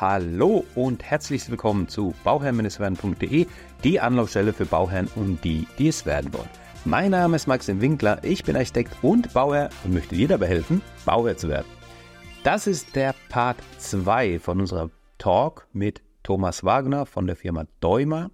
Hallo und herzlich willkommen zu bauherrn-werden.de, die Anlaufstelle für Bauherren und die, die es werden wollen. Mein Name ist Maxim Winkler, ich bin Architekt und Bauherr und möchte dir dabei helfen, Bauherr zu werden. Das ist der Part 2 von unserer Talk mit Thomas Wagner von der Firma Däumer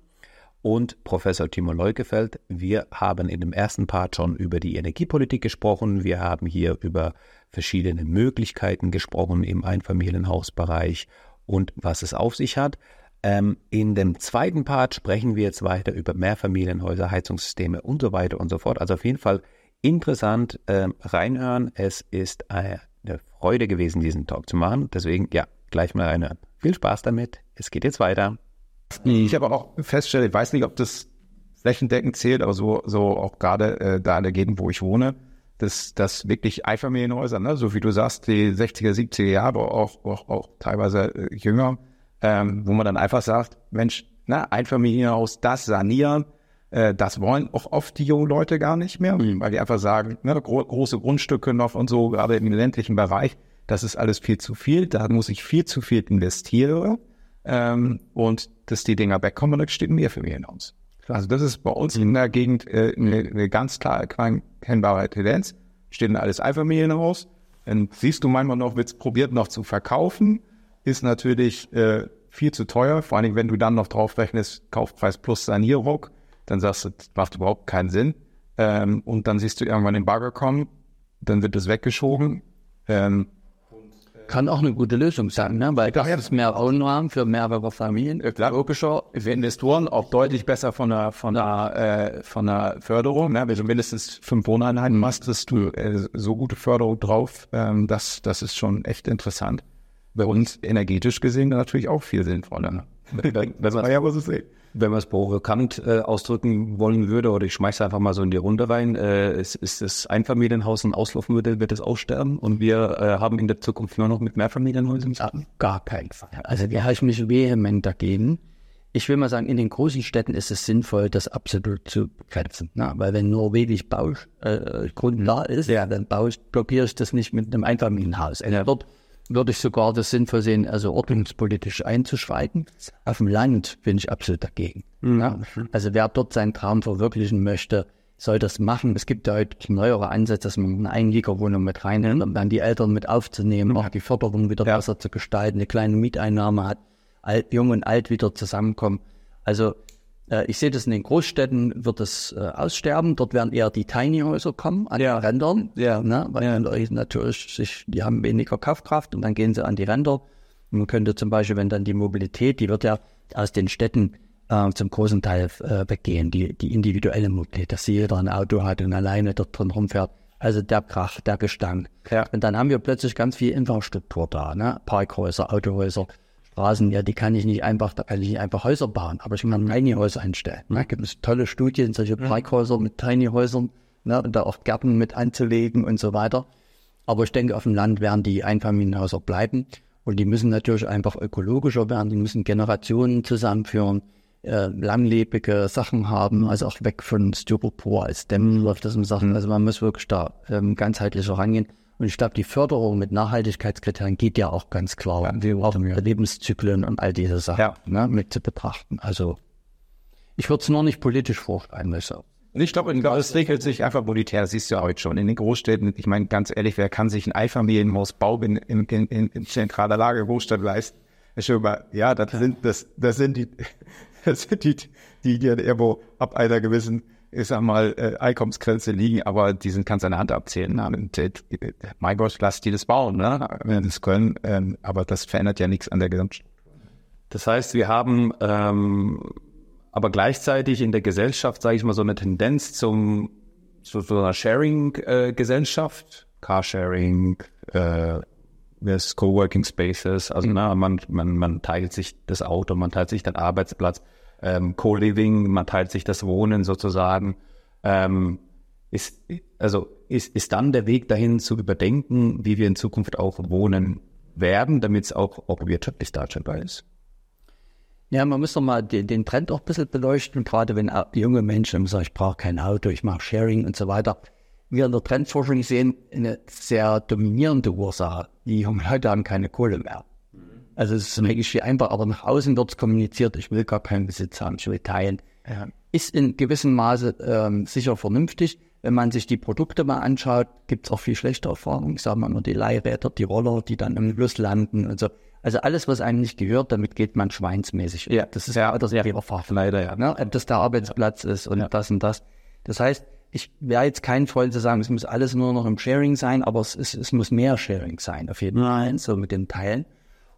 und Professor Timo Leukefeld. Wir haben in dem ersten Part schon über die Energiepolitik gesprochen. Wir haben hier über verschiedene Möglichkeiten gesprochen im Einfamilienhausbereich und was es auf sich hat. Ähm, in dem zweiten Part sprechen wir jetzt weiter über Mehrfamilienhäuser, Heizungssysteme und so weiter und so fort. Also auf jeden Fall interessant ähm, reinhören. Es ist eine Freude gewesen, diesen Talk zu machen. Deswegen, ja, gleich mal reinhören. Viel Spaß damit. Es geht jetzt weiter. Ich habe auch festgestellt, ich weiß nicht, ob das flächendeckend zählt, aber so, so auch gerade äh, da in der Gegend, wo ich wohne, dass das wirklich Einfamilienhäuser, ne, so wie du sagst, die 60er, 70er Jahre, auch, auch, auch teilweise äh, jünger, ähm, wo man dann einfach sagt, Mensch, ne, Einfamilienhaus, das sanieren, äh, das wollen auch oft die jungen Leute gar nicht mehr, mhm. weil die einfach sagen, ne, gro große Grundstücke noch und so, gerade im ländlichen Bereich, das ist alles viel zu viel, da muss ich viel zu viel investieren ähm, und dass die Dinger wegkommen, dann steht mehr für mich hinaus. Also das ist bei uns in der Gegend äh, eine, eine ganz klar erkennbare Tendenz. Steht alles Einfamilienhaus. Dann siehst du manchmal noch, wird probiert noch zu verkaufen, ist natürlich äh, viel zu teuer. Vor allem, wenn du dann noch drauf rechnest, Kaufpreis plus Sanierung, dann sagst du, das macht überhaupt keinen Sinn. Ähm, und dann siehst du irgendwann den Bagger kommen, dann wird es weggeschoben. Ähm, kann auch eine gute Lösung sein, ne? weil das ist mehr Wohnraum für mehrere Familien. Klar, logischer, für Investoren auch deutlich besser von der, von der, äh, von der Förderung. Ne? Wenn du mindestens fünf Wohneinheiten machst, hast du äh, so gute Förderung drauf. Ähm, das, das ist schon echt interessant. Bei uns energetisch gesehen natürlich auch viel sinnvoller. Ne? das war ja, was es ist wenn man es provokant äh, ausdrücken wollen würde, oder ich schmeiße einfach mal so in die Runde rein, äh, ist, ist das Einfamilienhaus ein Auslaufmodell, wird es aussterben und wir äh, haben in der Zukunft nur noch mit Mehrfamilienhäusern zu tun? Gar keinen Fall. Also da habe ich mich vehement dagegen. Ich will mal sagen, in den großen Städten ist es sinnvoll, das absolut zu begrenzen. Ne? Weil wenn nur wenig Baugrund äh, da ist, ja. dann baust, blockiere ich das nicht mit einem Einfamilienhaus. Ja. Dort würde ich sogar das sinnvoll sehen, also ordnungspolitisch einzuschreiten. Auf dem Land bin ich absolut dagegen. Mhm. Ja? Also wer dort seinen Traum verwirklichen möchte, soll das machen. Es gibt ja heute neuere Ansätze, dass man eine Einliegerwohnung mit reinhält, um dann die Eltern mit aufzunehmen, auch die Förderung wieder ja. besser zu gestalten, eine kleine Mieteinnahme hat, alt, jung und alt wieder zusammenkommen. Also ich sehe das in den Großstädten wird es äh, aussterben. Dort werden eher die Tiny Häuser kommen an ja. den Rändern, ja. ne? weil ja. natürlich sich, die haben weniger Kaufkraft und dann gehen sie an die Ränder. Man könnte zum Beispiel, wenn dann die Mobilität, die wird ja aus den Städten äh, zum großen Teil äh, weggehen, die, die individuelle Mobilität, dass jeder ein Auto hat und alleine dort drin rumfährt. Also der Krach, der Gestank. Ja. Und dann haben wir plötzlich ganz viel Infrastruktur da, ne? Parkhäuser, Autohäuser. Straßen, ja, die kann ich nicht einfach, da kann ich nicht einfach Häuser bauen, aber ich kann Tiny Häuser einstellen. Da ne? gibt es tolle Studien, solche Parkhäuser mit Tiny Häusern, ne, und da auch Gärten mit anzulegen und so weiter. Aber ich denke, auf dem Land werden die Einfamilienhäuser bleiben und die müssen natürlich einfach ökologischer werden, die müssen Generationen zusammenführen, äh, langlebige Sachen haben, also auch weg von Styropor als Dämmen läuft das um Sachen. Also man muss wirklich da ähm, ganzheitlicher rangehen. Und ich glaube, die Förderung mit Nachhaltigkeitskriterien geht ja auch ganz klar, ja, wir auch ja. Lebenszyklen und all diese Sachen ja. ne, mit zu betrachten. Also ich würde es nur nicht politisch vorschreiben müssen. Ich glaube, es regelt sich einfach monetär, das siehst du ja heute schon. In den Großstädten, ich meine, ganz ehrlich, wer kann sich ein Einfamilienhausbau in, in, in, in zentraler Lage Großstadt leisten? Ja, das sind, das, das sind die, das sind die, die, die irgendwo ab einer gewissen ich sag mal, äh, Einkommensgrenze liegen, aber die sind kannst eine Hand abzählen. Ne? Und, äh, mein Gott, lass die das bauen, ne? wenn das können, ähm, aber das verändert ja nichts an der Gesamtstruktur. Das heißt, wir haben ähm, aber gleichzeitig in der Gesellschaft, sage ich mal, so eine Tendenz zum zu so einer Sharing-Gesellschaft, äh, Carsharing, äh, das Coworking Spaces, also mhm. na, man, man, man teilt sich das Auto, man teilt sich den Arbeitsplatz ähm, Co-Living, man teilt sich das Wohnen sozusagen. Ähm, ist, also ist, ist dann der Weg dahin zu überdenken, wie wir in Zukunft auch wohnen werden, damit es auch, auch wirtschaftlich darstellbar ist? Ja, man muss doch mal den, den Trend auch ein bisschen beleuchten, gerade wenn junge Menschen sagen, ich brauche kein Auto, ich mache Sharing und so weiter. Wir in der Trendforschung sehen eine sehr dominierende Ursache. Die jungen Leute haben keine Kohle mehr. Also es ist eigentlich viel einfach, aber nach außen wird es kommuniziert, ich will gar keinen Besitz haben, ich will teilen. Ja. Ist in gewissem Maße ähm, sicher vernünftig. Wenn man sich die Produkte mal anschaut, gibt es auch viel schlechte Erfahrungen. Ich sage mal nur die Leihräder, die Roller, die dann im Fluss landen und so. Also alles, was einem nicht gehört, damit geht man schweinsmäßig. Ja. Das ist Ja. das Ja. Erfahrung. Leider, ja. Ne? Ob das der Arbeitsplatz ist und Ja. das und das. Das heißt, ich wäre jetzt kein Freund zu sagen, es muss alles nur noch im Sharing sein, aber es, ist, es muss mehr Sharing sein, auf jeden Fall, so mit den Teilen.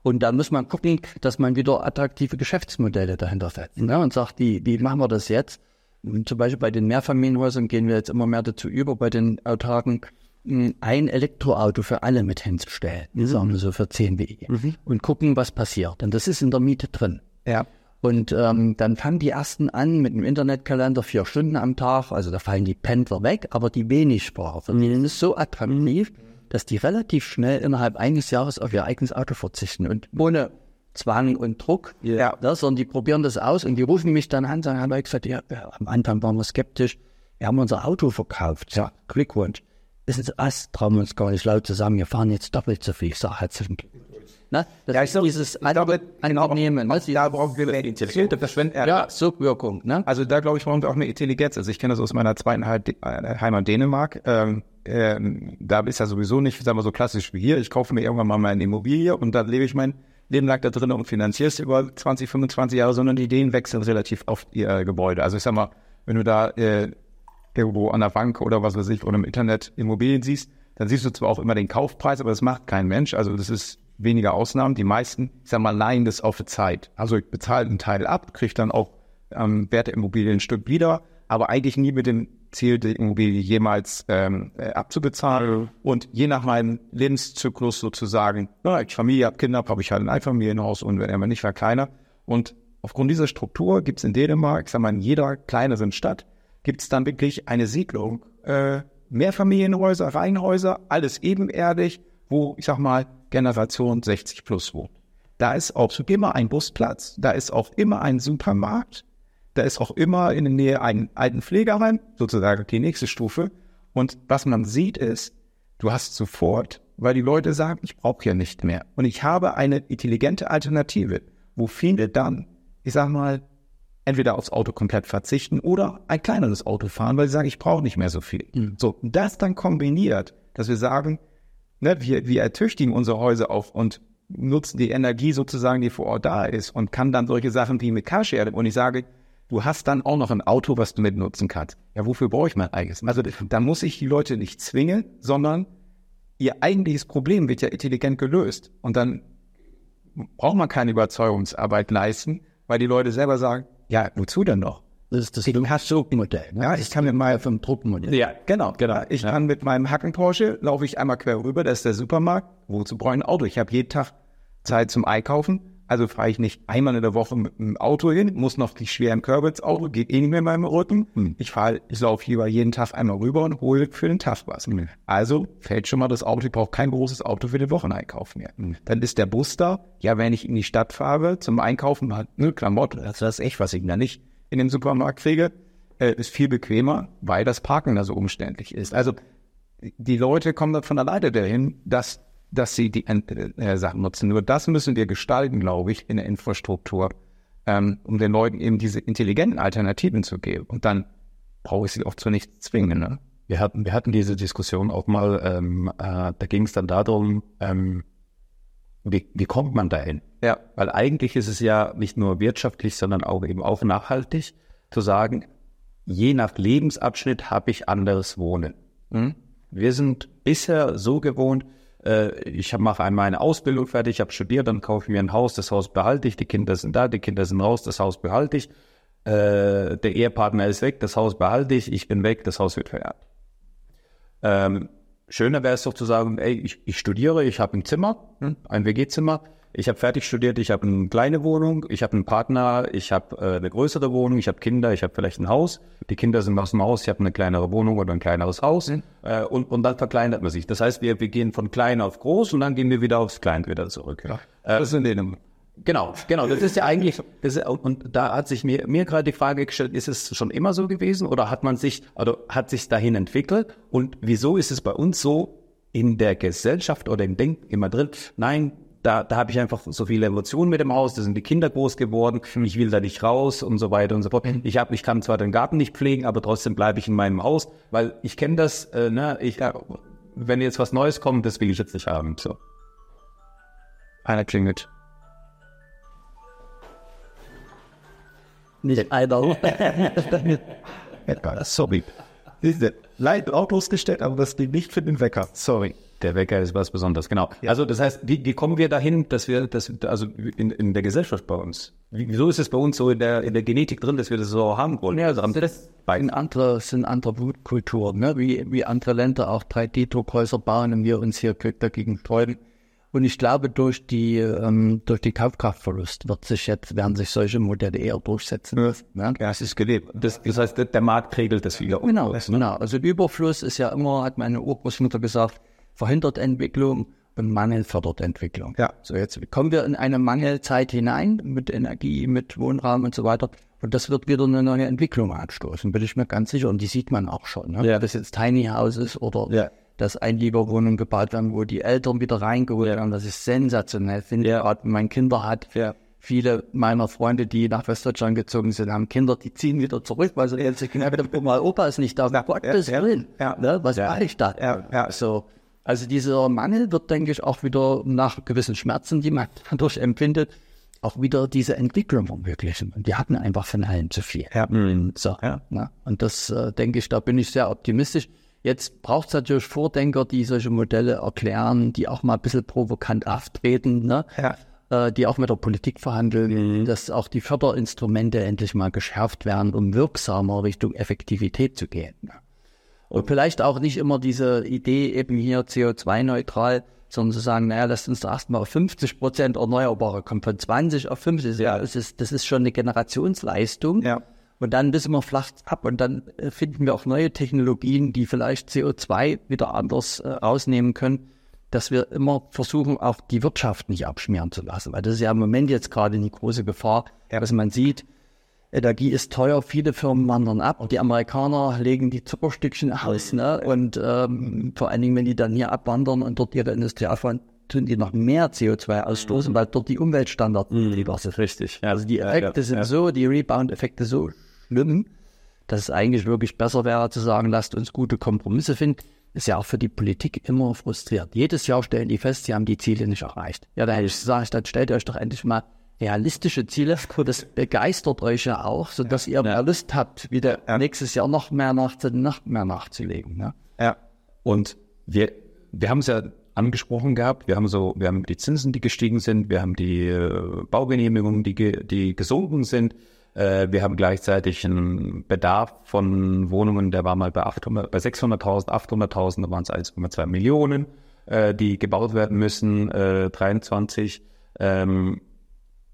Und da muss man gucken, dass man wieder attraktive Geschäftsmodelle dahinter setzt. Ne? Und sagt, wie, wie machen wir das jetzt? Und zum Beispiel bei den Mehrfamilienhäusern gehen wir jetzt immer mehr dazu über, bei den Autarken mh, ein Elektroauto für alle mit hinzustellen, sagen wir so für 10 WE. Und gucken, was passiert. Denn das ist in der Miete drin. Ja. Und ähm, dann fangen die ersten an mit dem Internetkalender vier Stunden am Tag. Also da fallen die Pendler weg, aber die wenig Sparer, für denen ist so attraktiv, dass die relativ schnell innerhalb eines Jahres auf ihr eigenes Auto verzichten und ohne Zwang und Druck. Ja. Ne, sondern die probieren das aus und die rufen mich dann an, sagen, haben wir gesagt, ja, am Anfang waren wir skeptisch. Wir haben unser Auto verkauft. Ja, Glückwunsch. Das ist das, trauen wir uns gar nicht laut zu sagen, wir fahren jetzt doppelt so viel. Ich sage herzlichen Glückwunsch. Ne? Das Ja, ich ist glaub- dieses ich glaube, genau. Ne? Da brauchen wir mehr Intelligenz. Verschwenden. Ja, Sogwirkung, ne? Also da glaube ich, brauchen wir auch eine Intelligenz. Also ich kenne das aus meiner zweiten äh, Heimat Dänemark. Ähm, ähm, da ist ja sowieso nicht, sagen wir so klassisch wie hier. Ich kaufe mir irgendwann mal meine Immobilie und dann lebe ich mein Leben lang da drin und finanziere es über 20, 25 Jahre, sondern die Ideen wechseln relativ oft ihr Gebäude. Also ich sag mal, wenn du da äh, irgendwo an der Bank oder was weiß ich oder im Internet Immobilien siehst, dann siehst du zwar auch immer den Kaufpreis, aber das macht kein Mensch. Also das ist weniger Ausnahmen. Die meisten, ich sag mal, leihen das auf die Zeit. Also ich bezahle einen Teil ab, kriege dann auch ähm, Wert der Immobilie ein Stück wieder, aber eigentlich nie mit dem Ziel, die Immobilie jemals ähm, äh, abzubezahlen. Und je nach meinem Lebenszyklus sozusagen, na, ich Familie habe Kinder, habe ich halt ein Einfamilienhaus und wenn er nicht verkleinert. Und aufgrund dieser Struktur gibt es in Dänemark, ich sag mal, in jeder kleineren Stadt, gibt es dann wirklich eine Siedlung, äh, Mehrfamilienhäuser, Reihenhäuser, alles ebenerdig, wo, ich sag mal, Generation 60 plus wohnt. Da ist auch immer ein Busplatz, da ist auch immer ein Supermarkt, da ist auch immer in der Nähe ein alten Pflegeheim, sozusagen die nächste Stufe. Und was man sieht ist, du hast sofort, weil die Leute sagen, ich brauche ja nicht mehr. Und ich habe eine intelligente Alternative, wo viele dann, ich sag mal, entweder aufs Auto komplett verzichten oder ein kleineres Auto fahren, weil sie sagen, ich brauche nicht mehr so viel. So, und das dann kombiniert, dass wir sagen, ne, wir, wir ertüchtigen unsere Häuser auf und nutzen die Energie sozusagen, die vor Ort da ist und kann dann solche Sachen wie mit Carsharing und ich sage, du hast dann auch noch ein Auto, was du mitnutzen kannst. Ja, wofür brauche ich mein eigenes? Also da muss ich die Leute nicht zwingen, sondern ihr eigentliches Problem wird ja intelligent gelöst und dann braucht man keine Überzeugungsarbeit leisten, weil die Leute selber sagen, ja, wozu denn noch? Das ist das Sogmodell. Ne? Ja, ich kann mit meinem vom Druckmodell. ja, genau, genau. Ich kann mit meinem Hacken Porsche, laufe ich einmal quer rüber, das ist der Supermarkt. Wozu brauche ich ein Auto? Ich habe jeden Tag Zeit zum Einkaufen. Also fahre ich nicht einmal in der Woche mit dem Auto hin, muss noch die schweren Körbe ins Auto, geht eh nicht mehr in meinem Rücken. Ich fahre, ich laufe lieber jeden Tag einmal rüber und hole für den Tag was. Also fällt schon mal das Auto, ich brauche kein großes Auto für den Wocheneinkauf mehr. Dann ist der Bus da, ja, wenn ich in die Stadt fahre zum Einkaufen, halt, ne, Klamotten, das ist echt, was ich da nicht in den Supermarkt kriege, äh, ist viel bequemer, weil das Parken da so umständlich ist. Also die Leute kommen dann von alleine dahin, dass, dass sie die äh, Sachen nutzen. Nur das müssen wir gestalten, glaube ich, in der Infrastruktur, ähm, um den Leuten eben diese intelligenten Alternativen zu geben. Und dann brauche ich sie auch zu nichts zwingen. Ne? Wir hatten, wir hatten diese Diskussion auch mal, ähm, äh, da ging es dann darum, ähm, wie, wie kommt man dahin? Ja. Weil eigentlich ist es ja nicht nur wirtschaftlich, sondern auch eben auch nachhaltig zu sagen, je nach Lebensabschnitt habe ich anderes Wohnen. Mhm. Wir sind bisher so gewohnt, äh, ich mache einmal eine Ausbildung fertig, ich habe studiert, dann kaufe ich mir ein Haus, das Haus behalte ich, die Kinder sind da, die Kinder sind raus, das Haus behalte ich, äh, der Ehepartner ist weg, das Haus behalte ich, ich bin weg, das Haus wird vererbt. Ähm, schöner wäre es doch zu sagen, ey, ich, ich studiere, ich habe ein Zimmer, hm, ein WG-Zimmer, ich habe fertig studiert, ich habe eine kleine Wohnung, ich habe einen Partner, ich habe äh, eine größere Wohnung, ich habe Kinder, ich habe vielleicht ein Haus, die Kinder sind aus dem Haus, ich habe eine kleinere Wohnung oder ein kleineres Haus äh, und, und dann verkleinert man sich. Das heißt, wir, wir gehen von klein auf groß und dann gehen wir wieder aufs Klein wieder zurück. Äh, Das ist in denen. Genau, genau. Das ist ja eigentlich, das ist, und da hat sich mir, mir gerade die Frage gestellt, ist es schon immer so gewesen oder hat man sich, also hat sich dahin entwickelt? Und wieso ist es bei uns so in der Gesellschaft oder im Denken immer drin? Nein, da, da habe ich einfach so viele Emotionen mit dem Haus, da sind die Kinder groß geworden, ich will da nicht raus und so weiter und so fort. Ich hab, ich kann zwar den Garten nicht pflegen, aber trotzdem bleibe ich in meinem Haus, weil ich kenne das, äh, ne, ich, ja, wenn jetzt was Neues kommt, das will ich jetzt nicht haben. So. Einer klingelt. Nicht einer. Sorry. Leid Autos gestellt, aber das liegt nicht für den Wecker. Sorry. Der Wecker ist was Besonderes, genau. Ja. Also das heißt, wie, wie kommen wir dahin, dass wir das, also in, in der Gesellschaft bei uns, wieso ist es bei uns so in der, in der Genetik drin, dass wir das so haben wollen? Ja, also das sind andere, sind andere Blutkulturen, ne? wie, wie andere Länder auch 3D-Druckhäuser bauen und wir uns hier dagegen sträuben. Und ich glaube, durch die, ähm, durch die Kaufkraftverlust wird sich jetzt, werden sich solche Modelle eher durchsetzen. Ja, ne? ja es ist gelebt. Das, das heißt, der Markt regelt das wieder. Genau, genau. Also Überfluss ist ja immer, hat meine Urgroßmutter gesagt, verhindert Entwicklung und Mangel fördert Entwicklung. Ja. So jetzt kommen wir in eine Mangelzeit hinein mit Energie, mit Wohnraum und so weiter. Und das wird wieder eine neue Entwicklung anstoßen, bin ich mir ganz sicher. Und die sieht man auch schon. Ne? Ja. Ob das jetzt Tiny House ist oder ja. dass Einliegerwohnungen gebaut werden, wo die Eltern wieder reingeholt werden. Das ist sensationell. Finde ja. gerade, wenn man Kinder hat. Ja. Viele meiner Freunde, die nach Westdeutschland gezogen sind, haben Kinder, die ziehen wieder zurück, weil sie jetzt sagen, mal Opa ist nicht da. Ja, Gottes ja, Willen. Ja, ne? Was ja, mache ich da? Ja, ja. So. Also dieser Mangel wird, denke ich, auch wieder nach gewissen Schmerzen, die man dadurch empfindet, auch wieder diese Entwicklung ermöglichen. Und die hatten einfach von allem zu viel. Ja. Mhm. So, ja. Na, und das äh, denke ich, da bin ich sehr optimistisch. Jetzt braucht es natürlich Vordenker, die solche Modelle erklären, die auch mal ein bisschen provokant auftreten, ne? ja. äh, die auch mit der Politik verhandeln, mhm. dass auch die Förderinstrumente endlich mal geschärft werden, um wirksamer Richtung Effektivität zu gehen. Ne? Und vielleicht auch nicht immer diese Idee eben hier CO2-neutral, sondern zu sagen, naja, lasst uns da erstmal auf 50 Prozent Erneuerbare kommen, von 20 auf 50. Ja. Das, ist, das ist schon eine Generationsleistung. Ja. Und dann wissen wir flacht ab und dann äh, finden wir auch neue Technologien, die vielleicht CO2 wieder anders äh, rausnehmen können, dass wir immer versuchen, auch die Wirtschaft nicht abschmieren zu lassen. Weil das ist ja im Moment jetzt gerade eine große Gefahr, ja. dass man sieht, Energie ist teuer, viele Firmen wandern ab. Und die Amerikaner legen die Zuckerstückchen aus. Ne? Und ähm, vor allen Dingen, wenn die dann hier abwandern und dort ihre Industrie aufbauen, tun die noch mehr CO2 ausstoßen, weil dort die Umweltstandards mhm. lieber sind. Richtig. Ja, also die Effekte ja, sind ja. so, die Rebound-Effekte so schlimm, dass es eigentlich wirklich besser wäre zu sagen, lasst uns gute Kompromisse finden. Ist ja auch für die Politik immer frustriert. Jedes Jahr stellen die fest, sie haben die Ziele nicht erreicht. Ja, da hätte ich gesagt, dann stellt euch doch endlich mal realistische Ziele. Das begeistert euch ja auch, so dass ihr mehr Lust habt, wieder ja. nächstes Jahr noch mehr, nach, noch mehr nachzulegen. Ne? Ja. Und wir, wir haben es ja angesprochen gehabt. Wir haben so, wir haben die Zinsen, die gestiegen sind. Wir haben die äh, Baugenehmigungen, die, die gesunken sind. Äh, wir haben gleichzeitig einen Bedarf von Wohnungen, der war mal bei 800, bei 600.000, 800.000, da waren es 1,2 Millionen, äh, die gebaut werden müssen, äh, 23. Ähm,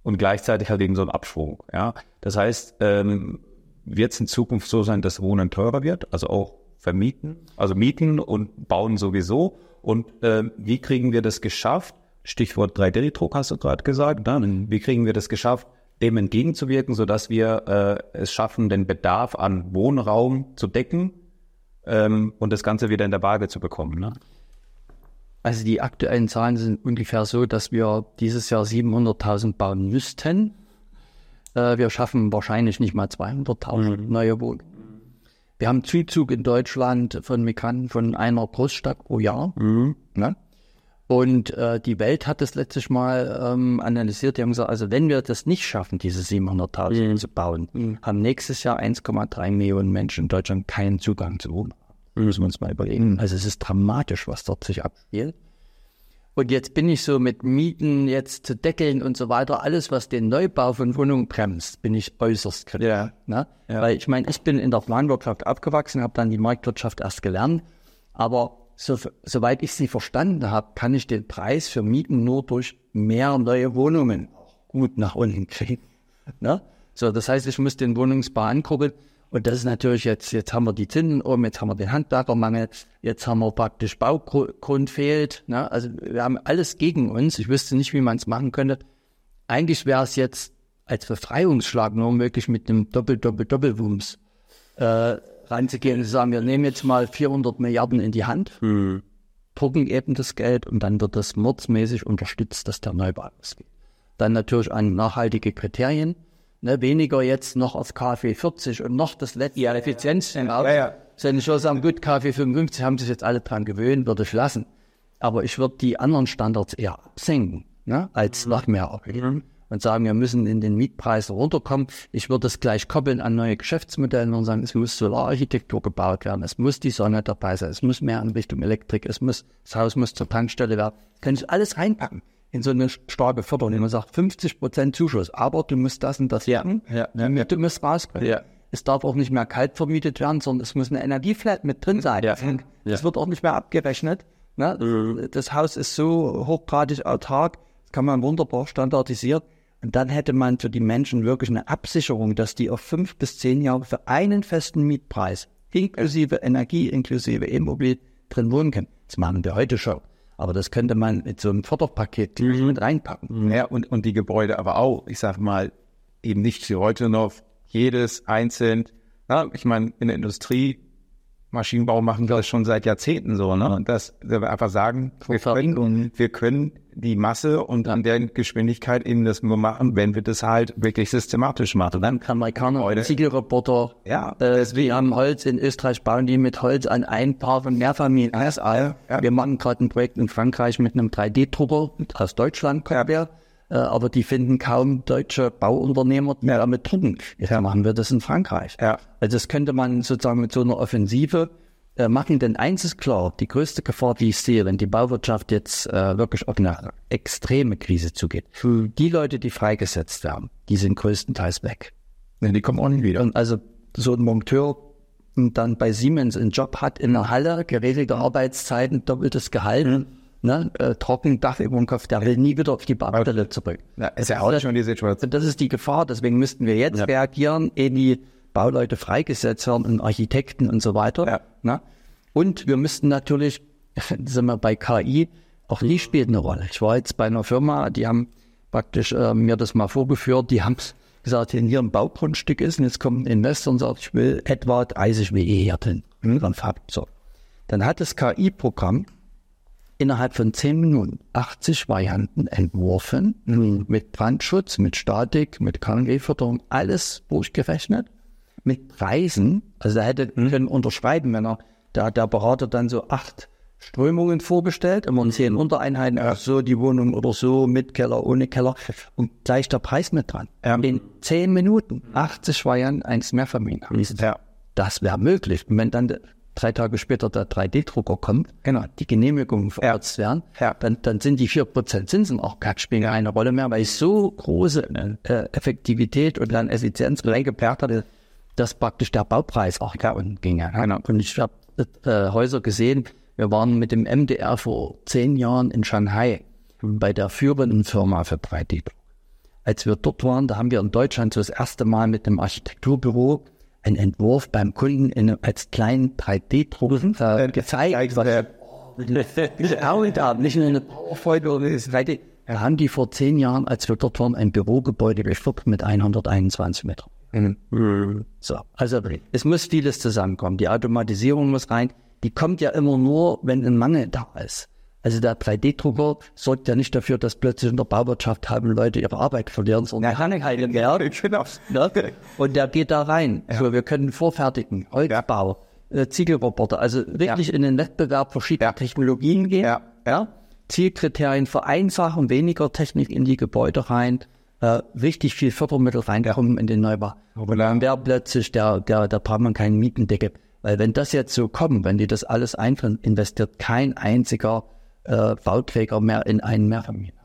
und gleichzeitig halt eben so ein Abschwung. Ja, das heißt, ähm, wird es in Zukunft so sein, dass Wohnen teurer wird, also auch vermieten, also mieten und bauen sowieso. Und ähm, wie kriegen wir das geschafft? Stichwort 3D-Druck hast du gerade gesagt. Ne? Wie kriegen wir das geschafft, dem entgegenzuwirken, sodass wir äh, es schaffen, den Bedarf an Wohnraum zu decken ähm, und das Ganze wieder in der Waage zu bekommen? Ne? Also die aktuellen Zahlen sind ungefähr so, dass wir dieses Jahr 700.000 bauen müssten. Äh, wir schaffen wahrscheinlich nicht mal 200.000 mhm. neue Wohnungen. Wir haben Zuzug in Deutschland von Migranten von einer Großstadt pro Jahr. Mhm. Ne? Und äh, die Welt hat das letztes Mal ähm, analysiert. Die haben gesagt, also wenn wir das nicht schaffen, diese 700.000 mhm. zu bauen, mhm. haben nächstes Jahr 1,3 Millionen Menschen in Deutschland keinen Zugang zu Wohnraum. Müssen wir uns mal überlegen. Also es ist dramatisch, was dort sich abspielt. Und jetzt bin ich so mit Mieten jetzt zu deckeln und so weiter, alles, was den Neubau von Wohnungen bremst, bin ich äußerst kritisch. Ja. Ne? Ja. Weil ich meine, ich bin in der Planwirtschaft aufgewachsen, habe dann die Marktwirtschaft erst gelernt. Aber so, soweit ich sie verstanden habe, kann ich den Preis für Mieten nur durch mehr neue Wohnungen gut nach unten kriegen. Ne? So, das heißt, ich muss den Wohnungsbau ankurbeln. Und das ist natürlich jetzt, jetzt haben wir die Zinsen oben, jetzt haben wir den Handwerkermangel, jetzt haben wir praktisch Baugrund fehlt. Ne? Also wir haben alles gegen uns. Ich wüsste nicht, wie man es machen könnte. Eigentlich wäre es jetzt als Befreiungsschlag nur möglich mit einem Doppel-Doppel-Doppelwumms äh, ranzugehen und zu sagen, wir nehmen jetzt mal 400 Milliarden in die Hand. Mhm. drucken eben das Geld und dann wird das mordsmäßig unterstützt, dass der Neubau ausgeht. Dann natürlich an nachhaltige Kriterien, ne, weniger jetzt noch auf KfW 40 und noch das letzte ja, Effizienz. Ja, ja. Wenn ich schon sagen, gut, KfW 55 haben sich jetzt alle dran gewöhnt, würde ich lassen. Aber ich würde die anderen Standards eher absenken, ne, als noch mehr erhöhen. Mhm. Und sagen, wir müssen in den Mietpreisen runterkommen. Ich würde es gleich koppeln an neue Geschäftsmodelle und sagen, es muss Solararchitektur gebaut werden, es muss die Sonne dabei sein, es muss mehr in Richtung Elektrik, es muss, das Haus muss zur Tankstelle werden. Kann ich alles reinpacken in so eine starke Förderung. Man sagt 50 Prozent Zuschuss, aber du musst das und das ja, ja, ja, du musst rauskommen. Ja. Es darf auch nicht mehr kalt vermietet werden, sondern es muss eine Energieflat mit drin sein. Ja. Das wird auch nicht mehr abgerechnet. Ne? Mhm. Das Haus ist so hochgradig autark, das kann man wunderbar standardisiert. Und dann hätte man für die Menschen wirklich eine Absicherung, dass die auf fünf bis zehn Jahre für einen festen Mietpreis, inklusive Energie, inklusive Immobilien, drin wohnen können. Das machen wir heute schon. Aber das könnte man mit so einem Förderpaket mhm. mit reinpacken. Ja, und, und die Gebäude aber auch, ich sag mal, eben nicht wie heute noch jedes einzeln. Na, ich meine, in der Industrie Maschinenbau machen wir das schon seit Jahrzehnten so, ne? Dass wir einfach sagen, wir können, wir können die Masse und an der Geschwindigkeit eben das nur machen, wenn wir das halt wirklich systematisch machen. Dann kann Amerikaner Ziegelroboter, ja, äh, wir haben Holz in Österreich, bauen die mit Holz an ein Paar von Mehrfamilien. Ja, ja. Wir machen gerade ein Projekt in Frankreich mit einem 3D-Drucker aus Deutschland, kommt ja. Äh, aber die finden kaum deutsche Bauunternehmer, die ja. damit drucken. Jetzt ja. machen wir das in Frankreich. Ja. Also das könnte man sozusagen mit so einer Offensive äh, machen. Denn eins ist klar, die größte Gefahr, die ich sehe, wenn die Bauwirtschaft jetzt äh, wirklich auf eine extreme Krise zugeht, für die Leute, die freigesetzt werden, die sind größtenteils weg. Ja, die kommen auch nicht wieder. Und also so ein Monteur dann bei Siemens einen Job hat in der Halle, geregelte Arbeitszeiten, doppeltes Gehalt, mhm ne, äh, trocken Dach über dem Kopf, der will nie wieder auf die Baustelle zurück. Ja, ist ja auch schon die Situation. Das ist die Gefahr, deswegen müssten wir jetzt ja. reagieren, ehe die Bauleute freigesetzt werden und Architekten und so weiter. Ja. Ne? Und wir müssten natürlich, sind wir bei KI, auch die spielt eine Rolle. Ich war jetzt bei einer Firma, die haben praktisch äh, mir das mal vorgeführt, die haben gesagt, wenn hier ein Baugrundstück ist und jetzt kommt ein Investor und sagt, ich will etwa 30 WE hier drin. Hm? Dann, so. dann hat das KI-Programm innerhalb von zehn Minuten 80 Varianten entworfen, mhm. mit Brandschutz, mit Statik, mit KNG-Förderung, alles durchgerechnet, mit Preisen. Also er hätte mhm. können unterschreiben, wenn er, da der Berater dann so acht Strömungen vorgestellt, immer in zehn. Untereinheiten, ja. so die Wohnung oder so, mit Keller, ohne Keller und gleich der Preis mit dran. Ja. In zehn Minuten 80 Varianten eines Mehrfamilienhauses. Ja. Das wäre möglich. Und wenn dann drei Tage später der 3D-Drucker kommt, genau. die Genehmigungen verärzt werden, ja. dann, dann sind die vier Prozent Zinsen auch gar spielen ja. keine Rolle mehr, weil ich so große äh, Effektivität und dann Effizienz reingeperrt hatte, dass praktisch der Baupreis auch gar unten ging. Ja. Genau. Und ich habe äh, Häuser gesehen, wir waren mit dem MDR vor zehn Jahren in Shanghai bei der führenden Firma für 3D-Druck. Als wir dort waren, da haben wir in Deutschland so das erste Mal mit dem Architekturbüro einen Entwurf beim Kunden in, als kleinen 3D-Druck äh, gezeigt. Was, nicht nur eine PowerPoint oder 3D. Da haben die vor zehn Jahren, als wir dort waren, ein Bürogebäude geführt mit 121 Metern. Mhm. So, also es muss vieles zusammenkommen. Die Automatisierung muss rein. Die kommt ja immer nur, wenn ein Mangel da ist. Also der 3D-Drucker sorgt ja nicht dafür, dass plötzlich in der Bauwirtschaft haben Leute ihre Arbeit verlieren, sondern ja, keine keine mehr. Genau. Ne? Und der geht da rein. Ja. So, wir können vorfertigen, Holzbau, ja. äh, Ziegelroboter, also wirklich ja. in den Wettbewerb verschiedener Technologien gehen. Ja? Zielkriterien vereinfachen, weniger Technik in die Gebäude rein, äh, richtig viel Fördermittel reinkommen in den Neubau. Und wäre plötzlich der, der, da braucht man keinen Mietendecke. Weil wenn das jetzt so kommt, wenn die das alles einführen, investiert kein einziger äh, Bauträger mehr in ein Mehrfamilienhaus.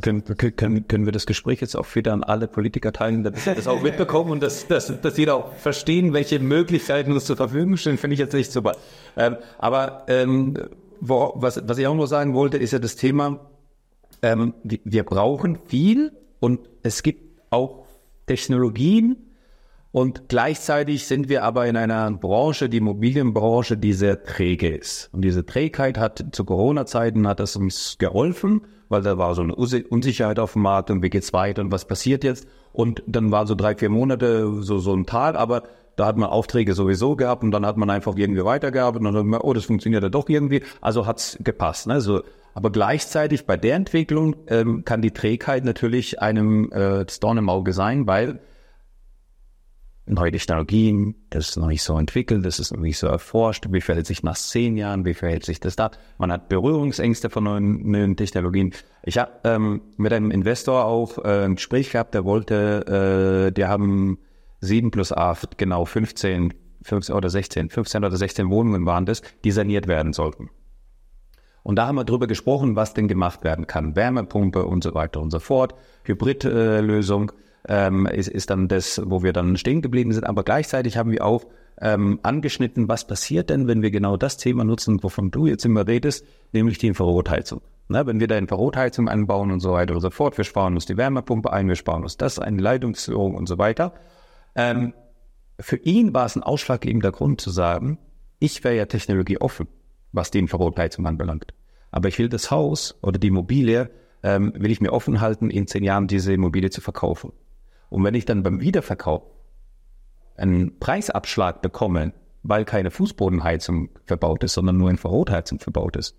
Können, können, können wir das Gespräch jetzt auch wieder an alle Politiker teilen, dass sie das auch mitbekommen und dass, dass, dass jeder auch verstehen, welche Möglichkeiten uns zur Verfügung stehen, finde ich jetzt nicht super. Ähm, aber ähm, wo, was, was ich auch noch sagen wollte, ist ja das Thema, ähm, wir brauchen viel und es gibt auch Technologien, und gleichzeitig sind wir aber in einer Branche, die Immobilienbranche, die sehr träge ist. Und diese Trägheit hat zu Corona-Zeiten hat das uns geholfen, weil da war so eine Unsicherheit auf dem Markt und wie geht's weiter und was passiert jetzt? Und dann war so drei, vier Monate so, so ein Tal, aber da hat man Aufträge sowieso gehabt und dann hat man einfach irgendwie weitergearbeitet und dann oh, das funktioniert ja doch irgendwie. Also hat's gepasst. Ne? So, aber gleichzeitig bei der Entwicklung ähm, kann die Trägheit natürlich einem äh, Dorn im Auge sein, weil neue Technologien, das ist noch nicht so entwickelt, das ist noch nicht so erforscht. Wie verhält sich nach zehn Jahren? Wie verhält sich das da? Man hat Berührungsängste von neuen, neuen Technologien. Ich habe ähm, mit einem Investor auch äh, ein Gespräch gehabt, der wollte, äh, die haben sieben plus acht, genau 15, 15 oder 16, 15 oder 16 Wohnungen waren das, die saniert werden sollten. Und da haben wir drüber gesprochen, was denn gemacht werden kann. Wärmepumpe und so weiter und so fort. Hybridlösung. Äh, ähm, ist, ist dann das, wo wir dann stehen geblieben sind. Aber gleichzeitig haben wir auch ähm, angeschnitten, was passiert denn, wenn wir genau das Thema nutzen, wovon du jetzt immer redest, nämlich die Infrarotheizung. Na, wenn wir da Infrarotheizung anbauen und so weiter und so fort, wir sparen uns die Wärmepumpe ein, wir sparen uns das ein, Leitungsführung und so weiter. Ähm, für ihn war es ein ausschlaggebender Grund zu sagen, ich wäre ja technologieoffen, was die Infrarotheizung anbelangt. Aber ich will das Haus oder die Immobilie, ähm, will ich mir offen halten, in zehn Jahren diese Immobilie zu verkaufen. Und wenn ich dann beim Wiederverkauf einen Preisabschlag bekomme, weil keine Fußbodenheizung verbaut ist, sondern nur Infrarotheizung verbaut ist,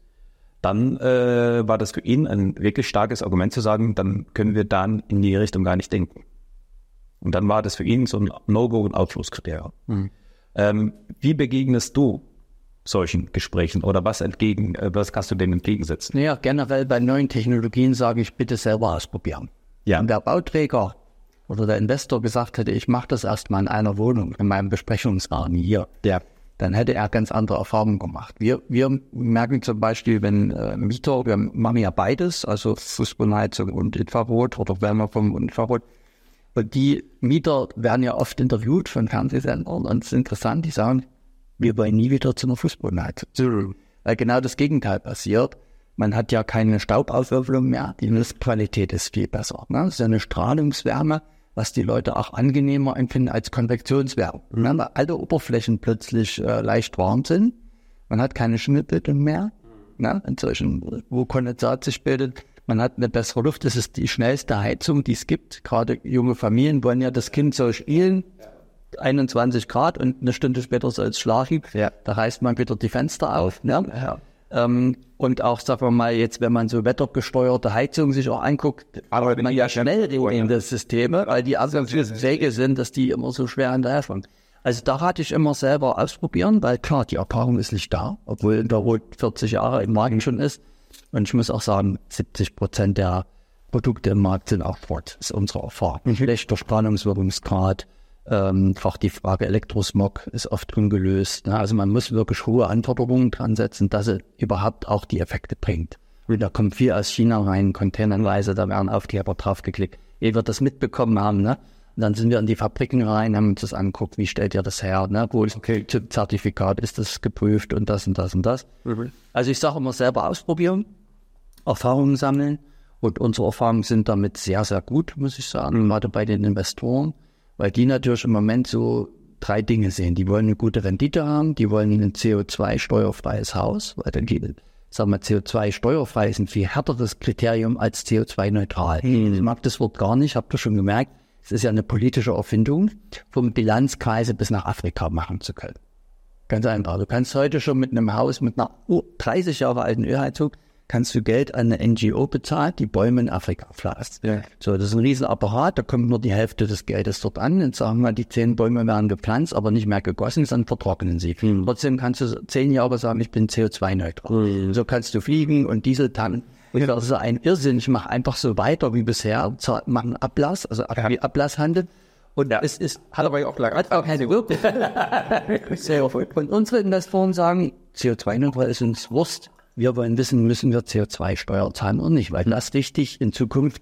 dann äh, war das für ihn ein wirklich starkes Argument zu sagen, dann können wir dann in die Richtung gar nicht denken. Und dann war das für ihn so ein No-Go und Ausschlusskriterium. Mhm. Ähm, wie begegnest du solchen Gesprächen oder was entgegen, äh, was kannst du denen entgegensetzen? Naja, generell bei neuen Technologien sage ich bitte selber ausprobieren. Ja. Und der Bauträger oder der Investor gesagt hätte, ich mache das erstmal in einer Wohnung, in meinem Besprechungsrahmen hier, ja. dann hätte er ganz andere Erfahrungen gemacht. Wir, wir merken zum Beispiel, wenn äh, Mieter, wir machen ja beides, also Fußbodenheizung und Infrarot oder Wärmepumpe und Infrarot. Und die Mieter werden ja oft interviewt von Fernsehsendern und es ist interessant, die sagen, wir wollen nie wieder zu einer Fußbodenheizung. Weil genau das Gegenteil passiert. Man hat ja keine Staubauswürfelung mehr, die Luftqualität ist viel besser. Ne? Das ist ja eine Strahlungswärme, was die Leute auch angenehmer empfinden als Konvektionswärme. Mhm. Wenn alle Oberflächen plötzlich äh, leicht warm sind, man hat keine Schimmelbildung mehr, ne? inzwischen, wo Kondensat sich bildet, man hat eine bessere Luft, das ist die schnellste Heizung, die es gibt. Gerade junge Familien wollen ja das Kind so spielen. 21 Grad und eine Stunde später soll es schlafen. Ja. Da reißt man wieder die Fenster auf. Ne? Ja. Ähm, und auch, sagen wir mal, jetzt, wenn man so wettergesteuerte Heizung sich auch anguckt, aber man ja schnell das Systeme, weil die Wege sind, dass die immer so schwer hinterherfahren. Also da rate ich immer selber ausprobieren, weil klar, die Erfahrung ist nicht da, obwohl in der Rot 40 Jahre im Markt schon ist. Und ich muss auch sagen, 70 Prozent der Produkte im Markt sind auch fort. Das ist unsere Erfahrung. Mhm. Schlechter Spannungswirkungsgrad, ähm, auch die Frage Elektrosmog ist oft ungelöst. Ne? Also man muss wirklich hohe Anforderungen dran setzen, dass es überhaupt auch die Effekte bringt. Und da kommt viel aus China rein, containerweise, da werden Aufkleber draufgeklickt. Ehe wir das mitbekommen haben, ne? Und dann sind wir in die Fabriken rein, haben uns das angeguckt, wie stellt ihr das her, ne? Wo ist okay. Zertifikat, ist das geprüft und das und das und das. Mhm. Also ich sage immer selber ausprobieren, Erfahrungen sammeln und unsere Erfahrungen sind damit sehr, sehr gut, muss ich sagen, mhm. gerade bei den Investoren weil die natürlich im Moment so drei Dinge sehen. Die wollen eine gute Rendite haben, die wollen ein CO2-steuerfreies Haus, weil dann geht, sagen wir, CO2-steuerfrei ist ein viel härteres Kriterium als CO2-neutral. Hm. Ich mag das Wort gar nicht, habt ihr schon gemerkt. Es ist ja eine politische Erfindung, vom Bilanzkreise bis nach Afrika machen zu können. Ganz einfach. Du kannst heute schon mit einem Haus mit einer 30 Jahre alten Ölheizung kannst du Geld an eine NGO bezahlen, die Bäume in Afrika pflanzt. Ja. So, das ist ein Riesenapparat, da kommt nur die Hälfte des Geldes dort an und sagen wir, die zehn Bäume werden gepflanzt, aber nicht mehr gegossen, dann vertrocknen sie. Mhm. Trotzdem kannst du zehn Jahre sagen, ich bin CO2-neutral. Mhm. So kannst du fliegen und Dieseltannen. Und das ist ein Irrsinn. Ich mache einfach so weiter wie bisher, mache einen Ablass, also ja. Ablasshandel. Und ja. es ist, hat aber auch lange, hat auch keine Wirkung. und unsere Investoren sagen, CO2-neutral ist uns Wurst. Wir wollen wissen, müssen wir CO2-Steuer zahlen oder nicht, weil das richtig in Zukunft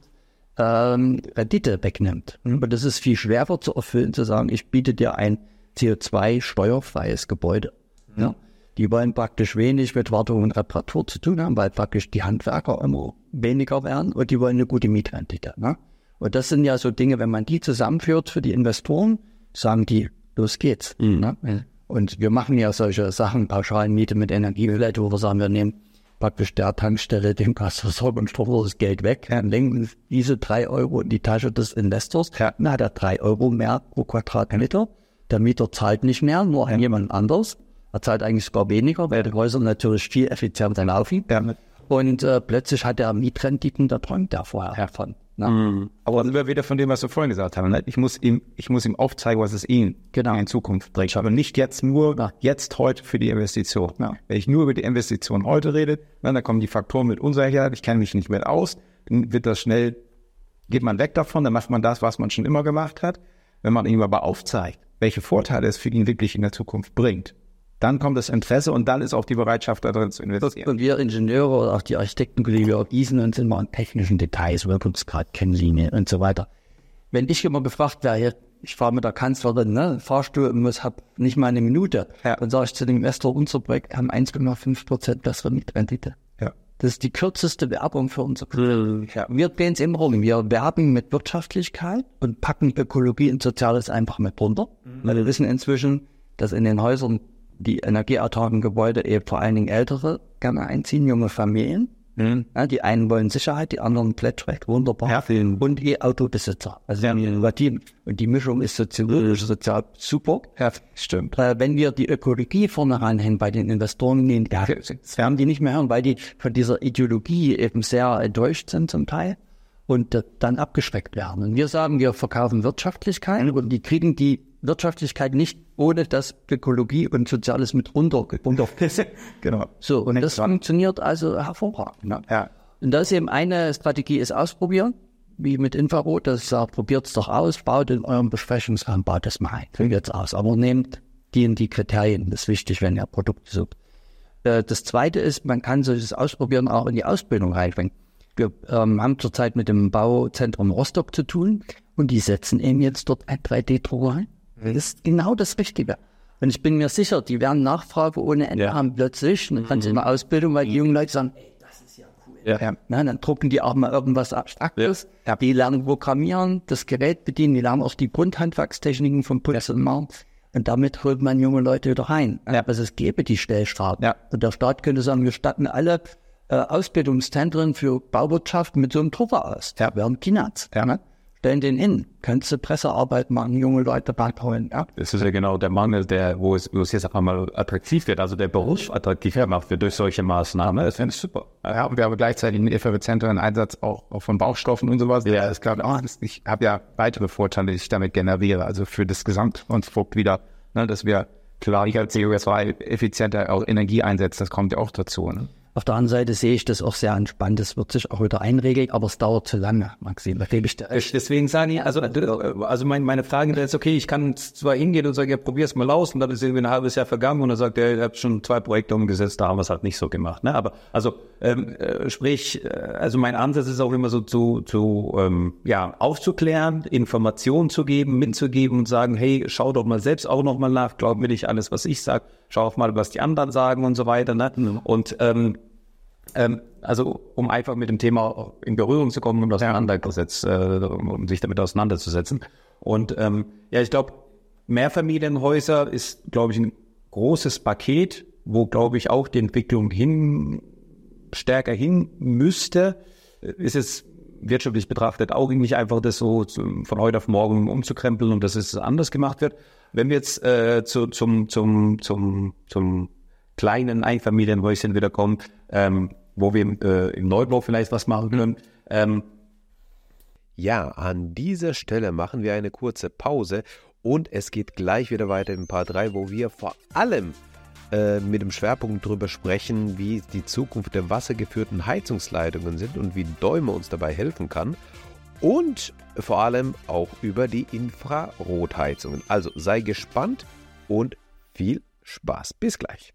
ähm, Rendite wegnimmt. Und das ist viel schwerer zu erfüllen, zu sagen, ich biete dir ein CO2-steuerfreies Gebäude. Mhm. Ja. Die wollen praktisch wenig mit Wartung und Reparatur zu tun haben, weil praktisch die Handwerker immer weniger werden und die wollen eine gute Mietrendite. Ne? Und das sind ja so Dinge, wenn man die zusammenführt für die Investoren, sagen die, los geht's. Mhm. Ne? Und wir machen ja solche Sachen, Pauschalmiete mit Energiewelle, wo wir sagen, wir nehmen praktisch der Tankstelle dem Gasversorgungsstrom das Geld weg, ja, lenken diese drei Euro in die Tasche des Investors, ja. dann hat er drei Euro mehr pro Quadratmeter. Der Mieter zahlt nicht mehr, nur ja. jemand anders. Er zahlt eigentlich sogar weniger, weil die Häuser natürlich viel effizienter laufen. Ja. Und äh, plötzlich hat er Mietrenditen, da träumt er vorher davon. Ne? Mhm. Aber sind wir wieder von dem, was wir vorhin gesagt haben. Ne? Ich, muss ihm, ich muss ihm aufzeigen, was es ihm genau. in Zukunft bringt. Aber nicht jetzt nur, ja. jetzt heute für die Investition. Ja. Wenn ich nur über die Investition heute rede, dann kommen die Faktoren mit Unsicherheit, ich kenne mich nicht mehr aus, dann wird das schnell, geht man weg davon, dann macht man das, was man schon immer gemacht hat. Wenn man ihm aber aufzeigt, welche Vorteile es für ihn wirklich in der Zukunft bringt, dann kommt das Interesse und dann ist auch die Bereitschaft darin zu investieren. Und wir Ingenieure oder auch die Architektenkollegen, wir gießen uns immer an technischen Details, Wirkungsgrad, Kennlinie und so weiter. Wenn ich immer gefragt werde, ich fahre mit der Kanzlerin, ne, Fahrstuhl muss, hab nicht mal eine Minute, ja. dann sage ich zu dem Investor, unser Projekt haben 1,5 Prozent bessere Mietrendite. Ja. Das ist die kürzeste Werbung für unser Projekt. Ja. Wir drehen es immer rum. Wir werben mit Wirtschaftlichkeit und packen Ökologie und Soziales einfach mit drunter. Mhm. Weil wir wissen inzwischen, dass in den Häusern die energieautarken Gebäude eben vor allen Dingen ältere gerne einziehen, junge Familien. Mhm. Ja, die einen wollen Sicherheit, die anderen Plättrecht, wunderbar. Ja. Und E-Autobesitzer. Also ja. die, und die Mischung ist sozial, sozial super. Ja, stimmt. Äh, wenn wir die Ökologie vorne ranhängen bei den Investoren, nehmen, ja, das werden die nicht mehr hören, weil die von dieser Ideologie eben sehr enttäuscht sind zum Teil und äh, dann abgeschreckt werden. Und wir sagen, wir verkaufen Wirtschaftlichkeit und die kriegen die Wirtschaftlichkeit nicht ohne das Ökologie und Soziales mit runter. runter. genau. So, und das funktioniert also hervorragend. Ne? Ja. Und das ist eben eine Strategie, ist ausprobieren, wie mit Infrarot, das sagt, probiert es doch aus, baut in eurem Besprechungsraum, baut das mal ein, probiert es aus. Aber nehmt die und die Kriterien, das ist wichtig, wenn ihr Produkte sucht. Äh, das zweite ist, man kann solches Ausprobieren auch in die Ausbildung reinbringen. Wir ähm, haben zurzeit mit dem Bauzentrum Rostock zu tun und die setzen eben jetzt dort ein 3D-Drucker ein ist genau das Richtige. Und ich bin mir sicher, die werden Nachfrage ohne Ende ja. haben plötzlich. Und dann sie in der Ausbildung, weil die jungen Leute sagen, ey, das ist ja cool. Ja. Na, dann drucken die auch mal irgendwas Abstraktes. Ja. Die lernen programmieren, das Gerät bedienen, die lernen auch die Grundhandwerkstechniken vom Personal. Und damit holt man junge Leute wieder rein. Ja. Also es gäbe die Stellstraßen. Ja. Und der Staat könnte sagen, wir statten alle äh, Ausbildungszentren für Bauwirtschaft mit so einem Drucker aus. Ja. Wir haben Kinats. Ja. Ne? Stellen den hin. Könntest du Pressearbeit machen, junge Leute ranholen. Ja? Das ist ja genau der Mangel, der, wo es, wo es jetzt einmal attraktiv wird, also der Beruf attraktiv gemacht wird durch solche Maßnahmen. Das finde ich super. Ja, und wir haben gleichzeitig einen effizienteren Einsatz auch, auch von Baustoffen und sowas. Ja, das glaube oh, ich habe ja weitere Vorteile, die ich damit generiere. Also für das Gesamtkonstrukt wieder, ne, dass wir klar, ich als CO2 effizienter auch Energie einsetzen, das kommt ja auch dazu. Ne? Auf der anderen Seite sehe ich das auch sehr entspannt. Das wird sich auch wieder einregeln, aber es dauert zu lange, Maxim. Da gebe ich dir. Deswegen sage ich, also, also mein, meine Frage ist, okay, ich kann zwar hingehen und sagen, ja, probier's mal aus und dann ist irgendwie ein halbes Jahr vergangen und dann sagt er, ihr habt schon zwei Projekte umgesetzt, da haben wir es halt nicht so gemacht. Ne? Aber also ähm, äh, sprich, äh, also mein Ansatz ist auch immer so zu, zu ähm, ja, aufzuklären, Informationen zu geben, mitzugeben und sagen, hey, schau doch mal selbst auch noch mal nach, glaub mir nicht alles, was ich sage schau auch mal, was die anderen sagen und so weiter. Ne? Mhm. Und ähm, ähm, also um einfach mit dem Thema in Berührung zu kommen und auseinandergesetzt, äh, um sich damit auseinanderzusetzen. Und ähm, ja, ich glaube, Mehrfamilienhäuser ist, glaube ich, ein großes Paket, wo, glaube ich, auch die Entwicklung hin stärker hin müsste. Ist es wirtschaftlich betrachtet auch nicht einfach das so von heute auf morgen umzukrempeln und dass es anders gemacht wird. Wenn wir jetzt äh, zu, zum, zum, zum, zum kleinen Einfamilienhäuschen wieder kommen, ähm, wo wir äh, im Neubau vielleicht was machen können. Ähm, ja, an dieser Stelle machen wir eine kurze Pause und es geht gleich wieder weiter im Part 3, wo wir vor allem äh, mit dem Schwerpunkt darüber sprechen, wie die Zukunft der wassergeführten Heizungsleitungen sind und wie Däume uns dabei helfen kann und vor allem auch über die Infrarotheizungen. Also sei gespannt und viel Spaß. Bis gleich.